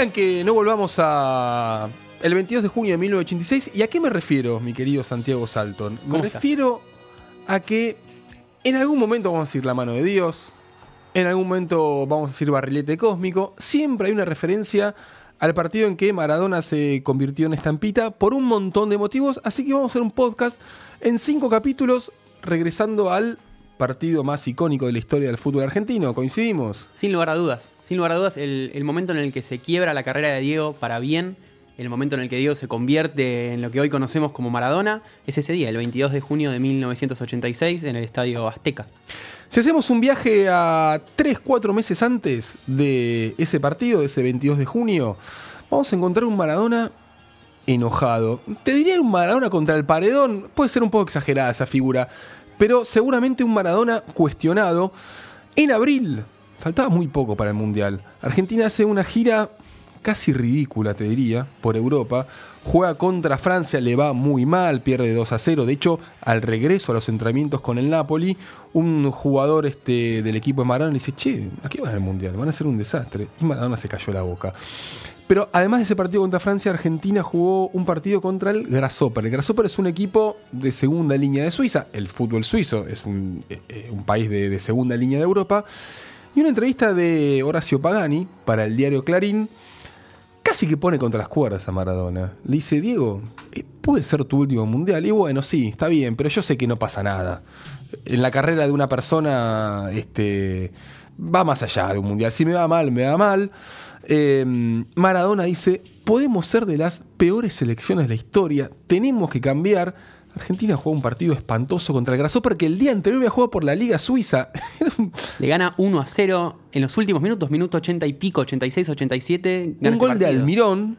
En que no volvamos a el 22 de junio de 1986. ¿Y a qué me refiero, mi querido Santiago Salton? Me refiero a que en algún momento vamos a decir la mano de Dios, en algún momento vamos a decir barrilete cósmico. Siempre hay una referencia al partido en que Maradona se convirtió en estampita por un montón de motivos. Así que vamos a hacer un podcast en cinco capítulos regresando al partido más icónico de la historia del fútbol argentino. ¿Coincidimos? Sin lugar a dudas, sin lugar a dudas, el, el momento en el que se quiebra la carrera de Diego para bien, el momento en el que Diego se convierte en lo que hoy conocemos como Maradona, es ese día, el 22 de junio de 1986, en el Estadio Azteca. Si hacemos un viaje a 3-4 meses antes de ese partido, de ese 22 de junio, vamos a encontrar un Maradona enojado. Te diría un Maradona contra el paredón, puede ser un poco exagerada esa figura, pero seguramente un Maradona cuestionado. En abril, faltaba muy poco para el Mundial, Argentina hace una gira casi ridícula, te diría, por Europa. Juega contra Francia, le va muy mal, pierde 2 a 0. De hecho, al regreso a los entrenamientos con el Napoli, un jugador este, del equipo de Maradona dice, che, ¿a qué van al Mundial? Van a ser un desastre. Y Maradona se cayó la boca. Pero además de ese partido contra Francia, Argentina jugó un partido contra el Grasshopper. El Grasshopper es un equipo de segunda línea de Suiza. El fútbol suizo es un, eh, eh, país de, de segunda línea de Europa. Y una entrevista de Horacio Pagani para el diario Clarín casi que pone contra las cuerdas a Maradona. Le dice, Diego, eh, puede ser tu último mundial. Y bueno, sí, está bien, pero yo sé que no pasa nada. En la carrera de una persona, este, va más allá de un mundial. Si me va mal, me va mal. Eh, Maradona dice, podemos ser de las peores selecciones de la historia, tenemos que cambiar. Argentina jugó un partido espantoso contra el Grasshopper que el día anterior había jugado por la Liga Suiza. Le gana 1 a 0 en los últimos minutos, minuto 80 y pico, 86, 87. gana un gol de. Almirón.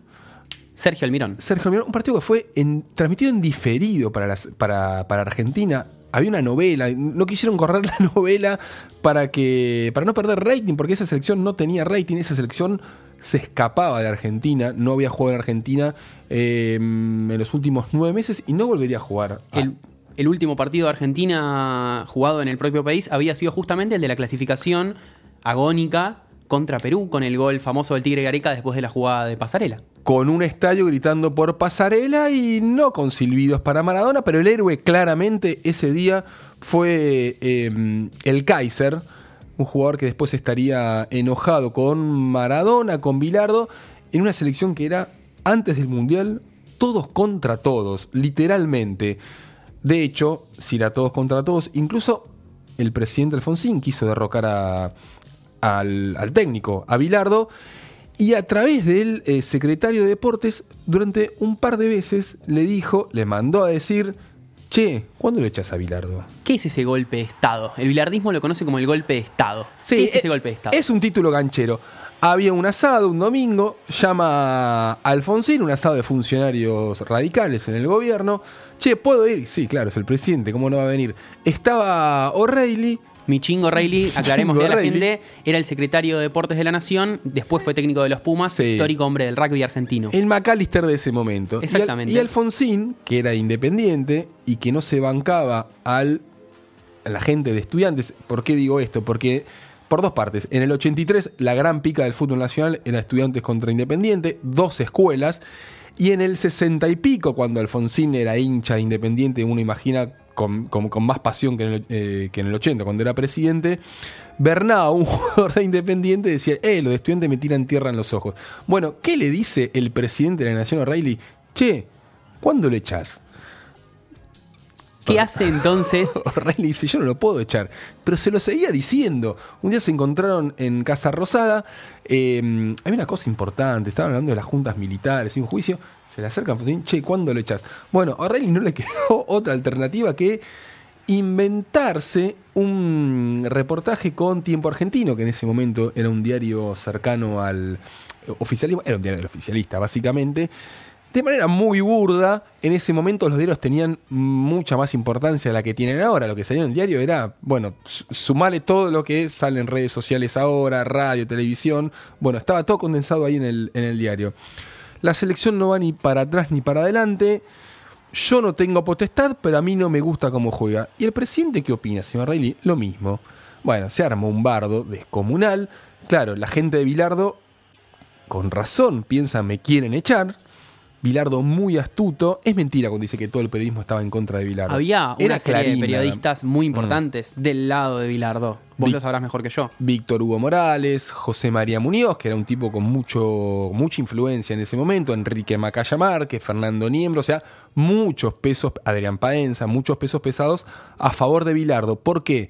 Sergio Almirón. Sergio Almirón, un partido que fue en- transmitido en diferido para, las- para, para Argentina. Había una novela, no quisieron correr la novela para, que, para no perder rating, porque esa selección no tenía rating, esa selección se escapaba de Argentina, no había jugado en Argentina eh, en los últimos nueve meses y no volvería a jugar. El, el último partido de Argentina jugado en el propio país había sido justamente el de la clasificación agónica contra Perú, con el gol famoso del Tigre Gareca después de la jugada de pasarela. con un estadio gritando por pasarela y no con silbidos para Maradona, pero el héroe claramente ese día fue eh, el Kaiser, un jugador que después estaría enojado con Maradona, con Bilardo, en una selección que era antes del Mundial todos contra todos, literalmente. De hecho, si era todos contra todos, incluso el presidente Alfonsín quiso derrocar a- al, al técnico, a Bilardo, y a través del eh, secretario de Deportes, durante un par de veces le dijo, le mandó a decir, che, ¿cuándo lo echas a Bilardo? ¿Qué es ese golpe de Estado? El bilardismo lo conoce como el golpe de Estado. ¿Qué es eh, ese golpe de Estado? Es un título ganchero. Había un asado un domingo, llama a Alfonsín, un asado de funcionarios radicales en el gobierno. Che, ¿puedo ir? Sí, claro, es el presidente, ¿cómo no va a venir? Estaba O'Reilly, Michingo Reilly, aclarémosle a la gente, era el secretario de Deportes de la Nación, después fue técnico de los Pumas, Sí. histórico hombre del rugby argentino. el McAllister de ese momento. Y Al- Exactamente. Y, Alfonsín, que era independiente y que no se bancaba al, a la gente de estudiantes. ¿Por qué digo esto? Porque, por dos partes. En el 83, la gran pica del fútbol nacional era estudiantes contra independiente, dos escuelas. Y en el 60 y pico, cuando Alfonsín era hincha de independiente, uno imagina con, con- con más pasión que en, el, eh, que en el 80, cuando era presidente, Bernao, un jugador de independiente, decía, eh, los de estudiantes me tiran tierra en los ojos. Bueno, ¿qué le dice el presidente de la Nación O'Reilly? Che, ¿cuándo lo echás? ¿Qué hace entonces? O'Reilly dice, yo no lo puedo echar. Pero se lo seguía diciendo. Un día se encontraron en Casa Rosada. eh, hay una cosa importante. Estaban hablando de las juntas militares y un juicio. Se le acercan, pues, che, ¿cuándo lo echas? Bueno, a O'Reilly no le quedó otra alternativa que inventarse un reportaje con Tiempo Argentino, que en ese momento era un diario cercano al oficialismo, era un diario del oficialista, básicamente. De manera muy burda, en ese momento los diarios tenían mucha más importancia de la que tienen ahora. Lo que salía en el diario era, bueno, su- sumale todo lo que sale en redes sociales ahora, radio, televisión. Bueno, estaba todo condensado ahí en el, en el diario. La selección no va ni para atrás ni para adelante. Yo no tengo potestad, pero a mí no me gusta cómo juega. ¿Y el presidente qué opina, señor Reilly? Lo mismo. Bueno, se armó un bardo descomunal. Claro, la gente de Bilardo con razón piensa me quieren echar. Bilardo muy astuto. Es mentira cuando dice que todo el periodismo estaba en contra de Bilardo. Había una serie Clarín, de periodistas muy importantes del lado de Bilardo. Vos lo sabrás mejor que yo. Víctor Hugo Morales, José María Muñoz, que era un tipo con mucho, mucha influencia en ese momento, Enrique Macaya Márquez, Fernando Niembro, o sea, muchos pesos, Adrián Paenza, muchos pesos pesados a favor de Bilardo. ¿Por qué?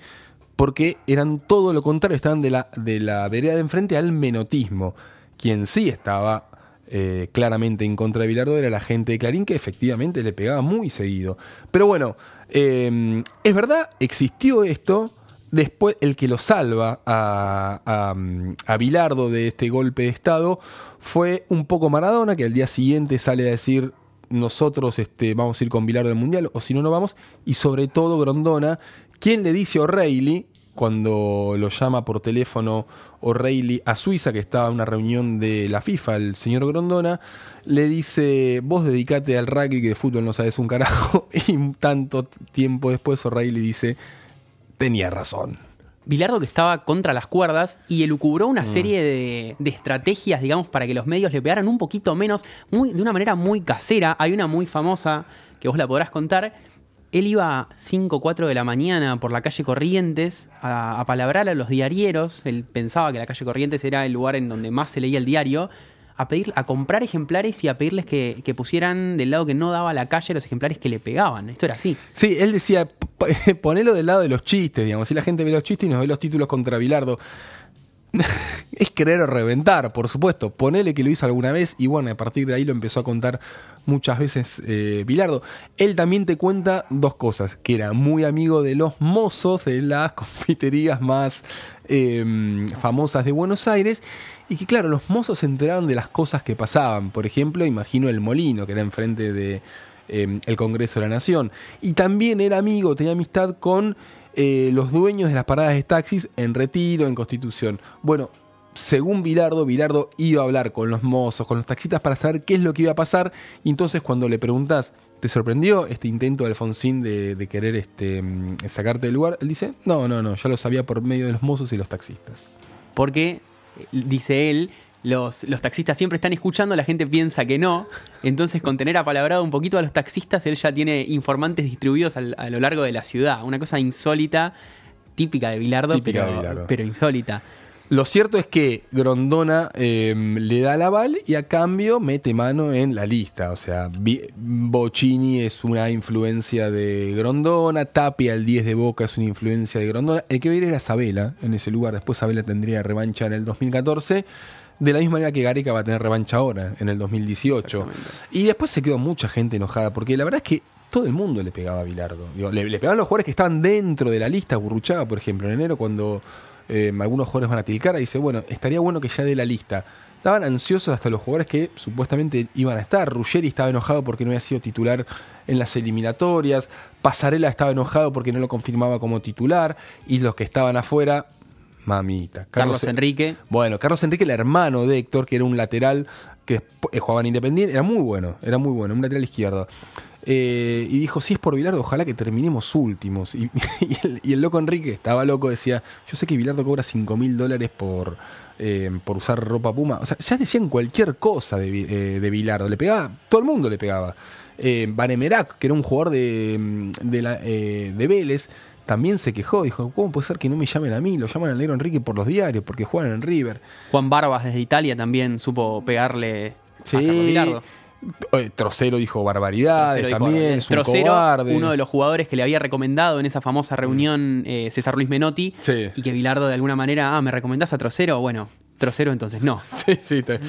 Porque eran todo lo contrario, estaban de la, de la vereda de enfrente al menotismo. Quien sí estaba eh, claramente en contra de Bilardo era la gente de Clarín, que efectivamente le pegaba muy seguido. Pero bueno, eh, es verdad, existió esto. Después, el que lo salva a, a, Bilardo de este golpe de Estado fue un poco Maradona, que al día siguiente sale a decir nosotros este, vamos a ir con Bilardo al Mundial, o si no, no vamos. Y sobre todo Grondona, quien le dice a O'Reilly, cuando lo llama por teléfono O'Reilly a Suiza, que estaba en una reunión de la FIFA, el señor Grondona, le dice, vos dedicate al rugby, que de fútbol no sabes un carajo. Y tanto tiempo después O'Reilly dice, tenía razón. Bilardo que estaba contra las cuerdas y elucubró Mm. una serie de, de estrategias, digamos, para que los medios le pegaran un poquito menos, muy, de una manera muy casera. Hay una muy famosa que vos la podrás contar. Él iba a 5 o 4 de la mañana por la calle Corrientes a, a palabrar a los diarieros. Él pensaba que la calle Corrientes era el lugar en donde más se leía el diario. A, pedir, a comprar ejemplares y a pedirles que, que pusieran del lado que no daba la calle los ejemplares que le pegaban. Esto era así. Sí, él decía, "P- ponelo del lado de los chistes, digamos. Si la gente ve los chistes y nos ve los títulos contra Bilardo. es querer reventar, por supuesto. Ponele que lo hizo alguna vez y bueno, a partir de ahí lo empezó a contar muchas veces eh, Bilardo. Él también te cuenta dos cosas, que era muy amigo de los mozos de las confiterías más eh, famosas de Buenos Aires y que claro, los mozos se enteraban de las cosas que pasaban. Por ejemplo, imagino el molino, que era enfrente de eh, el Congreso de la Nación. Y también era amigo, tenía amistad con eh, los dueños de las paradas de taxis en Retiro, en Constitución. Bueno, según Bilardo, Bilardo iba a hablar con los mozos, con los taxistas para saber qué es lo que iba a pasar. Y entonces cuando le preguntas, ¿te sorprendió este intento de Alfonsín de, querer este, mm, sacarte del lugar? Él dice, no, no, no, ya lo sabía por medio de los mozos y los taxistas. Porque, dice él, los, los taxistas siempre están escuchando, la gente piensa que no. Entonces, con tener apalabrado un poquito a los taxistas, él ya tiene informantes distribuidos al- a lo largo de la ciudad. Una cosa insólita, típica de Bilardo, Típica pero, de Bilardo. pero insólita. Lo cierto es que Grondona eh, le da el aval y a cambio mete mano en la lista. O sea, Bocini es una influencia de Grondona, Tapia, el 10 de Boca, es una influencia de Grondona. El que viene era Sabela en ese lugar. Después Sabela tendría revancha en el 2014. De la misma manera que Gareca va a tener revancha ahora, en el 2018. Exactamente. Y después se quedó mucha gente enojada, porque la verdad es que todo el mundo le pegaba a Bilardo. Digo, le, le pegaban los jugadores que estaban dentro de la lista, Burruchaga, por ejemplo, en enero, cuando eh, algunos jugadores van a Tilcara, dice, bueno, estaría bueno que ya dé la lista. Estaban ansiosos hasta los jugadores que supuestamente iban a estar. Ruggeri estaba enojado porque no había sido titular en las eliminatorias. Pasarela estaba enojado porque no lo confirmaba como titular. Y los que estaban afuera, mamita. Carlos Enrique. Bueno, Carlos Enrique, el hermano de Héctor, que era un lateral que eh, jugaba en Independiente, era muy bueno, era muy bueno, un lateral izquierdo. Eh, y dijo, si es por Bilardo, ojalá que terminemos últimos. Y, y el, y el loco Enrique, estaba loco, decía, yo sé que Bilardo cobra 5 mil dólares por, eh, por usar ropa puma. O sea, ya decían cualquier cosa de, eh, de Bilardo, le pegaba, todo el mundo le pegaba. Vanemerac, que era un jugador de, mm, de, la, de Vélez, también se quejó, dijo, ¿cómo puede ser que no me llamen a mí? Lo llaman al negro Enrique por los diarios, porque juegan en River. Juan Barbas desde Italia también supo pegarle Sí. a Carlos Bilardo. Eh, Trocero dijo barbaridades Trocero dijo también, barbaridades. es un Trocero, cobarde. uno de los jugadores que le había recomendado en esa famosa reunión eh, César Luis Menotti, Sí. y que Bilardo de alguna manera, ah, ¿me recomendás a Trocero? Bueno, Trocero entonces no. Sí, sí, te-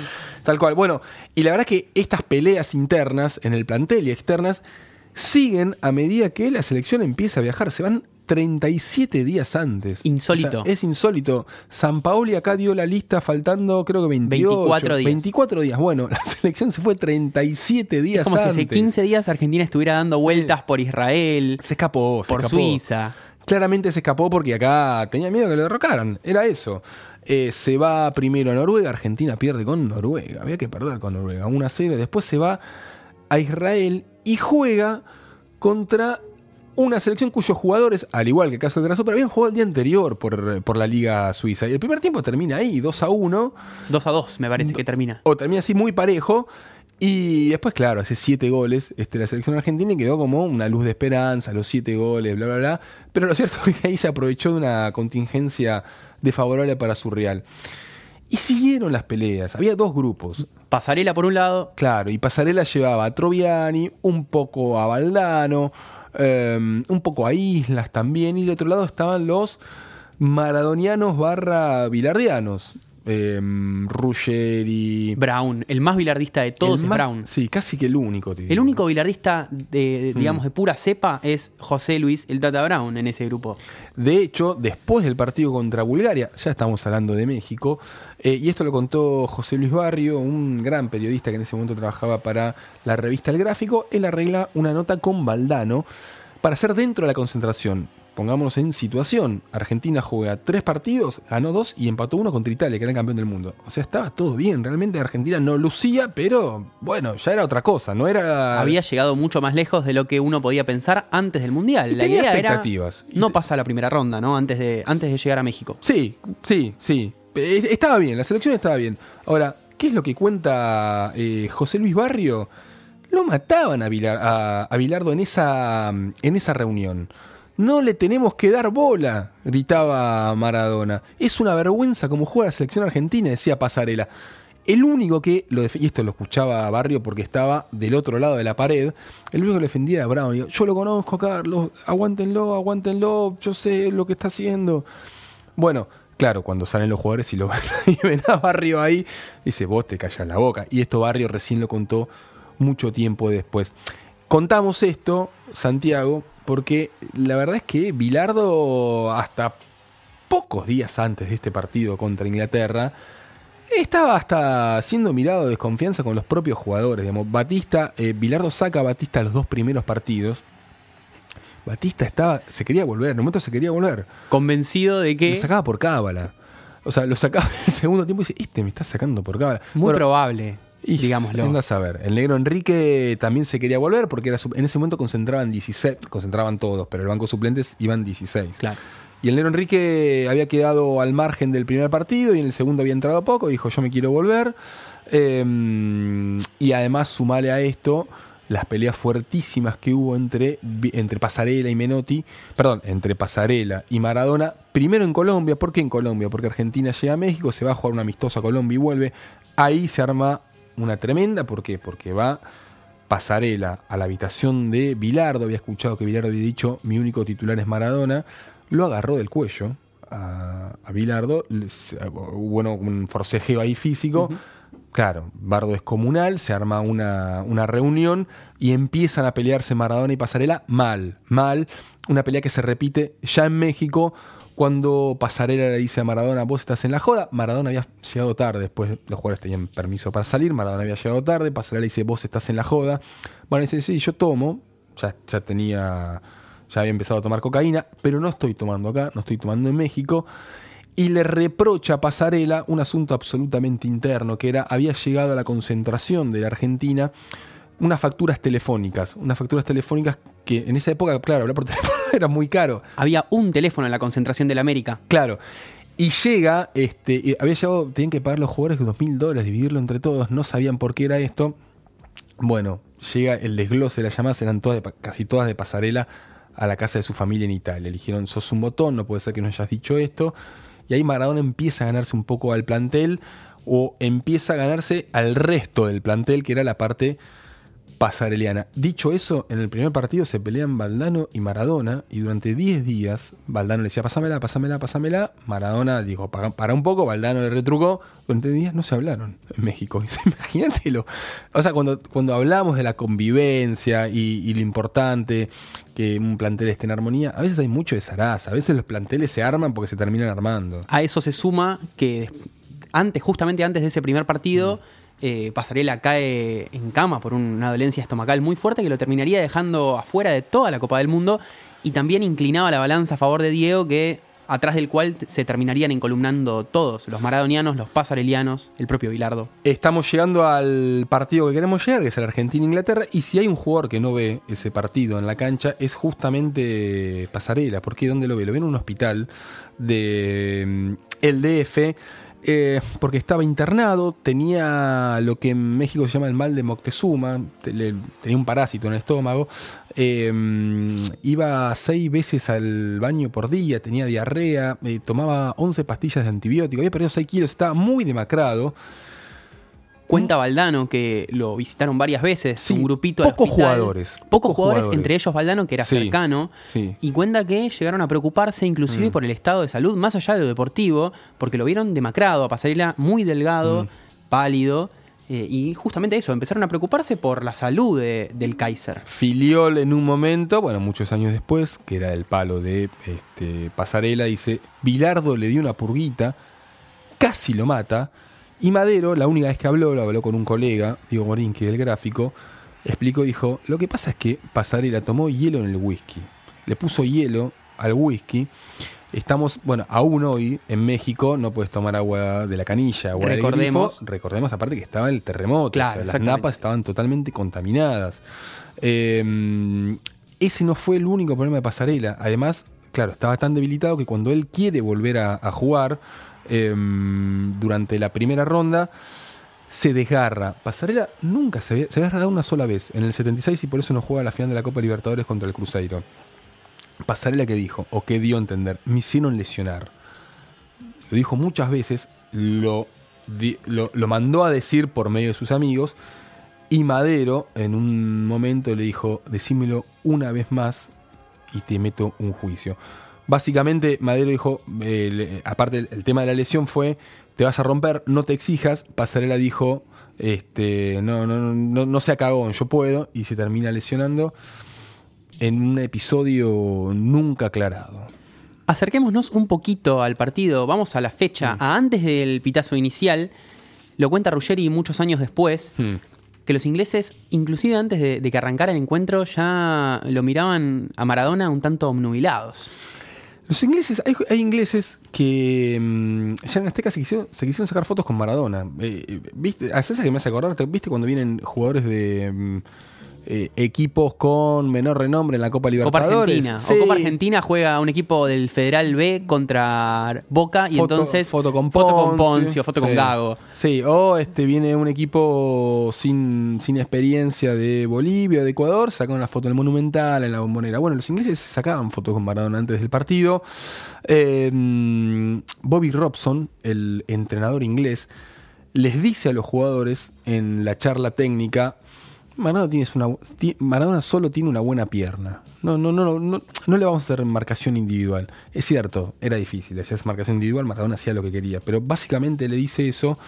tal cual. Bueno, y la verdad que estas peleas internas en el plantel y externas siguen a medida que la selección empieza a viajar. Se van 37 días antes. Insólito. O sea, es insólito. San Paoli acá dio la lista faltando creo que 28, 24 días. 24 días. Bueno, la selección se fue 37 días Es como si antes. hace 15 días Argentina estuviera dando vueltas por Israel, Se escapó, se por escapó. Suiza. Claramente se escapó porque acá tenía miedo que lo derrocaran. Era eso. Eh, se va primero a Noruega. Argentina pierde con Noruega. Había que perder con Noruega. 1 a 0. Después se va a Israel y juega contra una selección cuyos jugadores, al igual que el caso del Grasshopper, habían jugado el día anterior por, por la Liga Suiza. Y el primer tiempo termina ahí, 2 a 1. 2 a 2, me parece que termina. O termina así muy parejo. Y después, claro, hace siete goles este, la selección argentina y quedó como una luz de esperanza, los siete goles, bla, bla, bla. Pero lo cierto es que ahí se aprovechó de una contingencia desfavorable para su Real. Y siguieron las peleas. Había dos grupos. Pasarela por un lado. Claro, y Pasarela llevaba a Troviani, un poco a Valdano, um, un poco a Islas también. Y del otro lado estaban los maradonianos barra bilardianos. Eh, Ruggeri. Brown, el más bilardista de todos el es más- Brown. Sí, casi que el único. te El único bilardista de, digamos, de pura cepa es José Luis el Tata Brown en ese grupo. De hecho, después del partido contra Bulgaria, ya estamos hablando de México, eh, y esto lo contó José Luis Barrio, un gran periodista que en ese momento trabajaba para la revista El Gráfico, él arregla una nota con Valdano para hacer dentro de la concentración. Pongámonos en situación. Argentina juega tres partidos, ganó dos y empató uno contra Italia, que era el campeón del mundo. O sea, estaba todo bien. Realmente Argentina no lucía, pero bueno, ya era otra cosa. No era. Había llegado mucho más lejos de lo que uno podía pensar antes del Mundial. Y La tenía idea era expectativas. No pasa la primera ronda, ¿no? Antes de, antes de llegar a México. Sí, sí, sí. Eh, Estaba bien, la selección estaba bien. Ahora, ¿qué es lo que cuenta eh, José Luis Barrio? Lo mataban a, Vilar- a- a Bilardo en esa, en esa reunión. No le tenemos que dar bola, gritaba Maradona. Es una vergüenza como juega la selección argentina, decía Pasarela. El único que lo defendía, y esto lo escuchaba Barrio porque estaba del otro lado de la pared, el único que lo defendía era Brown. Yo lo conozco, Carlos, aguántenlo, aguántenlo, yo sé lo que está haciendo. Bueno, claro, cuando salen los jugadores y lo y ven a Barrio ahí, dice, vos te callas la boca. Y esto Barrio recién lo contó mucho tiempo después. Contamos esto, Santiago, porque la verdad es que Bilardo, hasta pocos días antes de este partido contra Inglaterra, estaba hasta siendo mirado de desconfianza con los propios jugadores. Digamos, Batista, eh, Bilardo saca a Batista los dos primeros partidos. Batista estaba, se quería volver, en un momento se quería volver. Convencido de Lo que. sacaba por cábala. O sea, lo sacaba en el segundo tiempo y dice, este me está sacando por cábala. Muy Bueno, probable, y digámoslo. andás a ver. El negro Enrique también se quería volver porque era, en ese momento concentraban 16, concentraban todos, pero el banco suplentes iban 16. Claro. Y el negro Enrique había quedado al margen del primer partido y en el segundo había entrado poco. Dijo, yo me quiero volver. Eh, y además, sumale a esto las peleas fuertísimas que hubo entre, entre Pasarela y Menotti. Perdón, entre Pasarela y Maradona. Primero en Colombia. ¿Por qué en Colombia? Porque Argentina llega a México, se va a jugar una amistosa a Colombia y vuelve. Ahí se arma una tremenda. ¿Por qué? Porque va Pasarela a la habitación de Bilardo. Había escuchado que Bilardo había dicho, mi único titular es Maradona. Lo agarró del cuello a, a Bilardo. Hubo bueno, un forcejeo ahí físico. Claro, Bardo descomunal, se arma una, una reunión y empiezan a pelearse Maradona y Pasarela mal, mal. Una pelea que se repite ya en México cuando Pasarela le dice a Maradona, vos estás en la joda. Maradona había llegado tarde, después los jugadores tenían permiso para salir, Maradona había llegado tarde, Pasarela le dice, vos estás en la joda. Bueno, dice, sí, yo tomo, ya, ya tenía, ya había empezado a tomar cocaína, pero no estoy tomando acá, no estoy tomando en México y le reprocha a Pasarela un asunto absolutamente interno, que era, había llegado a la concentración de la Argentina unas facturas telefónicas, unas facturas telefónicas que en esa época, claro, hablar por teléfono era muy caro, Había un teléfono en la concentración de la América. claro. Y llega, este, había llegado, tenían que pagar los jugadores dos mil dólares, dividirlo entre todos, no sabían por qué era esto. Bueno, llega el desglose de las llamadas, eran todas de casi todas de pasarela a la casa de su familia en Italia. Le dijeron, sos un botón, no puede ser que no hayas dicho esto. Y ahí Maradona empieza a ganarse un poco al plantel o empieza a ganarse al resto del plantel, que era la parte pasareliana. Dicho eso, en el primer partido se pelean Valdano y Maradona y durante 10 días Valdano le decía, pasámela, pasámela, pasámela. Maradona dijo, "Pa- para un poco, Valdano le retrucó. Durante 10 días no se hablaron en México. Imagínatelo. O sea, cuando, cuando hablamos de la convivencia y, y lo importante que un plantel esté en armonía, a veces hay mucho de zaraza. A veces los planteles se arman porque se terminan armando. A eso se suma que antes, justamente antes de ese primer partido, eh, Pasarela cae en cama por una dolencia estomacal muy fuerte que lo terminaría dejando afuera de toda la Copa del Mundo y también inclinaba la balanza a favor de Diego que atrás del cual se terminarían encolumnando todos, los maradonianos, los pasarelianos, el propio Bilardo. Estamos llegando al partido que queremos llegar, que es el Argentina-Inglaterra, y si hay un jugador que no ve ese partido en la cancha, es justamente Pasarela. ¿Por qué? ¿Dónde lo ve? Lo ve en un hospital de mm, DF, eh, porque estaba internado, tenía lo que en México se llama el mal de Moctezuma, tenía un parásito en el estómago, mm, iba seis veces al baño por día, tenía diarrea, eh, tomaba 11 pastillas de antibiótico, había perdido 6 kilos, estaba muy demacrado. Cuenta Valdano que lo visitaron varias veces, Sí, un grupito al pocos jugadores, Pocos, pocos jugadores, jugadores. entre ellos Valdano, que era Sí, cercano. sí. Y cuenta que llegaron a preocuparse inclusive Mm. por el estado de salud, más allá de lo deportivo, porque lo vieron demacrado, a Pasarela muy delgado, Mm. pálido. eh, y justamente eso, empezaron a preocuparse por la salud de- del Kaiser. Filiol en un momento, bueno, muchos años después, que era el palo de este, Pasarela, dice, Bilardo le dio una purguita, casi lo mata, y Madero, la única vez que habló, lo habló con un colega, Diego Morín, que es el gráfico, explicó, dijo, lo que pasa es que Pasarela tomó hielo en el whisky, le puso hielo al whisky, Estamos, bueno, aún hoy en México no puedes tomar agua de la canilla, agua del Recordemos. grifo. Recordemos aparte que estaba el terremoto, Claro, o sea, las napas estaban totalmente contaminadas. Eh, ese no fue el único problema de Pasarela. Además, claro, estaba tan debilitado que cuando él quiere volver a, a jugar eh, durante la primera ronda, se desgarra. Pasarela nunca se había, se una sola vez, en el 76, y por eso no juega la final de la Copa Libertadores contra el Cruzeiro. Pasarela que dijo, o que dio a entender, me hicieron lesionar. Lo dijo muchas veces, lo, lo mandó a decir por medio de sus amigos, y Madero en un momento le dijo, decímelo una vez más y te meto un juicio. Básicamente Madero dijo, eh, le- aparte el, el tema de la lesión fue, te vas a romper, no te exijas. Pasarela dijo, este, no, no, no, no sea cagón, yo puedo, y se termina lesionando en un episodio nunca aclarado. Acerquémonos un poquito al partido, vamos a la fecha, a antes del pitazo inicial, lo cuenta Ruggeri muchos años después, que los ingleses, inclusive antes de, de que arrancara el encuentro, ya lo miraban a Maradona un tanto obnubilados. Los ingleses, hay, hay ingleses que mm, ya en Azteca se quisieron, se quisieron sacar fotos con Maradona. Eh, eh, ¿Viste? A esa que me hace acordar, ¿te- ¿viste cuando vienen jugadores de mm, eh, equipos con menor renombre en la Copa Copa Libertadores? Argentina. Sí. O Copa Argentina juega un equipo del Federal B contra Boca y Foto- entonces foto con foto con Poncio, Poncio, foto con. Gago. Sí, o este viene un equipo sin, sin experiencia de Bolivia o de Ecuador, sacan una foto en el Monumental, en la Bombonera. Bueno, los ingleses sacaban fotos con Maradona antes del partido. Eh, Bobby Robson, el entrenador inglés, les dice a los jugadores en la charla técnica, Maradona, solo tiene una buena pierna. No, no, no, no, no le vamos a hacer marcación individual. Es cierto, era difícil, hacías marcación individual, Maradona hacía lo que quería, pero básicamente le dice eso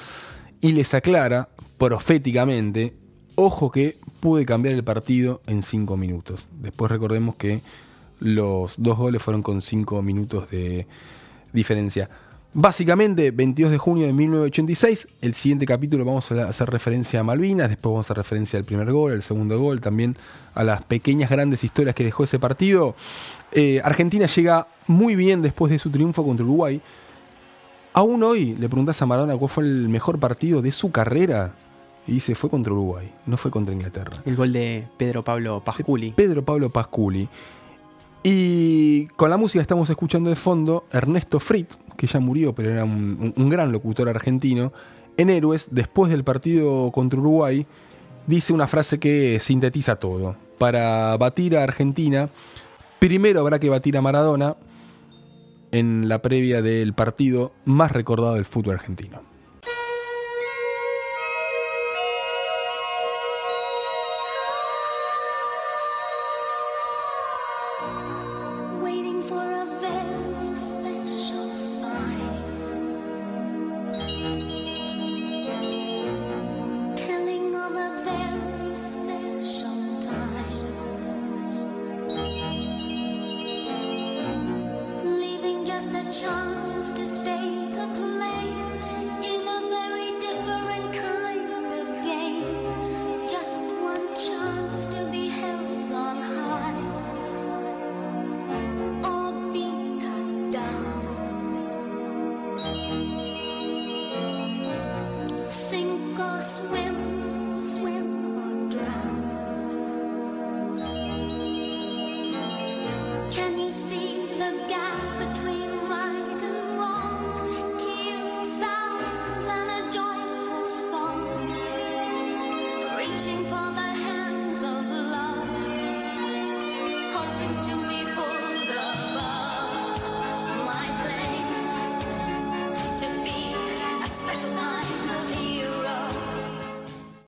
y les aclara proféticamente, ojo que pude cambiar el partido en cinco minutos. Después recordemos que los dos goles fueron con cinco minutos de diferencia. Básicamente, 22 de junio de 1986, el siguiente capítulo vamos a hacer referencia a Malvinas, después vamos a hacer referencia al primer gol, al segundo gol, también a las pequeñas grandes historias que dejó ese partido. Eh, Argentina llega muy bien después de su triunfo contra Uruguay. Aún hoy le preguntás a Maradona cuál fue el mejor partido de su carrera y dice fue contra Uruguay, no fue contra Inglaterra. El gol de Pedro Pablo Pasculi. Pedro Pablo Pasculi. Y con la música estamos escuchando de fondo Ernesto Frit, que ya murió, pero era un, gran locutor argentino, en Héroes, después del partido contra Uruguay, dice una frase que sintetiza todo. Para batir a Argentina, primero habrá que batir a Maradona en la previa del partido más recordado del fútbol argentino.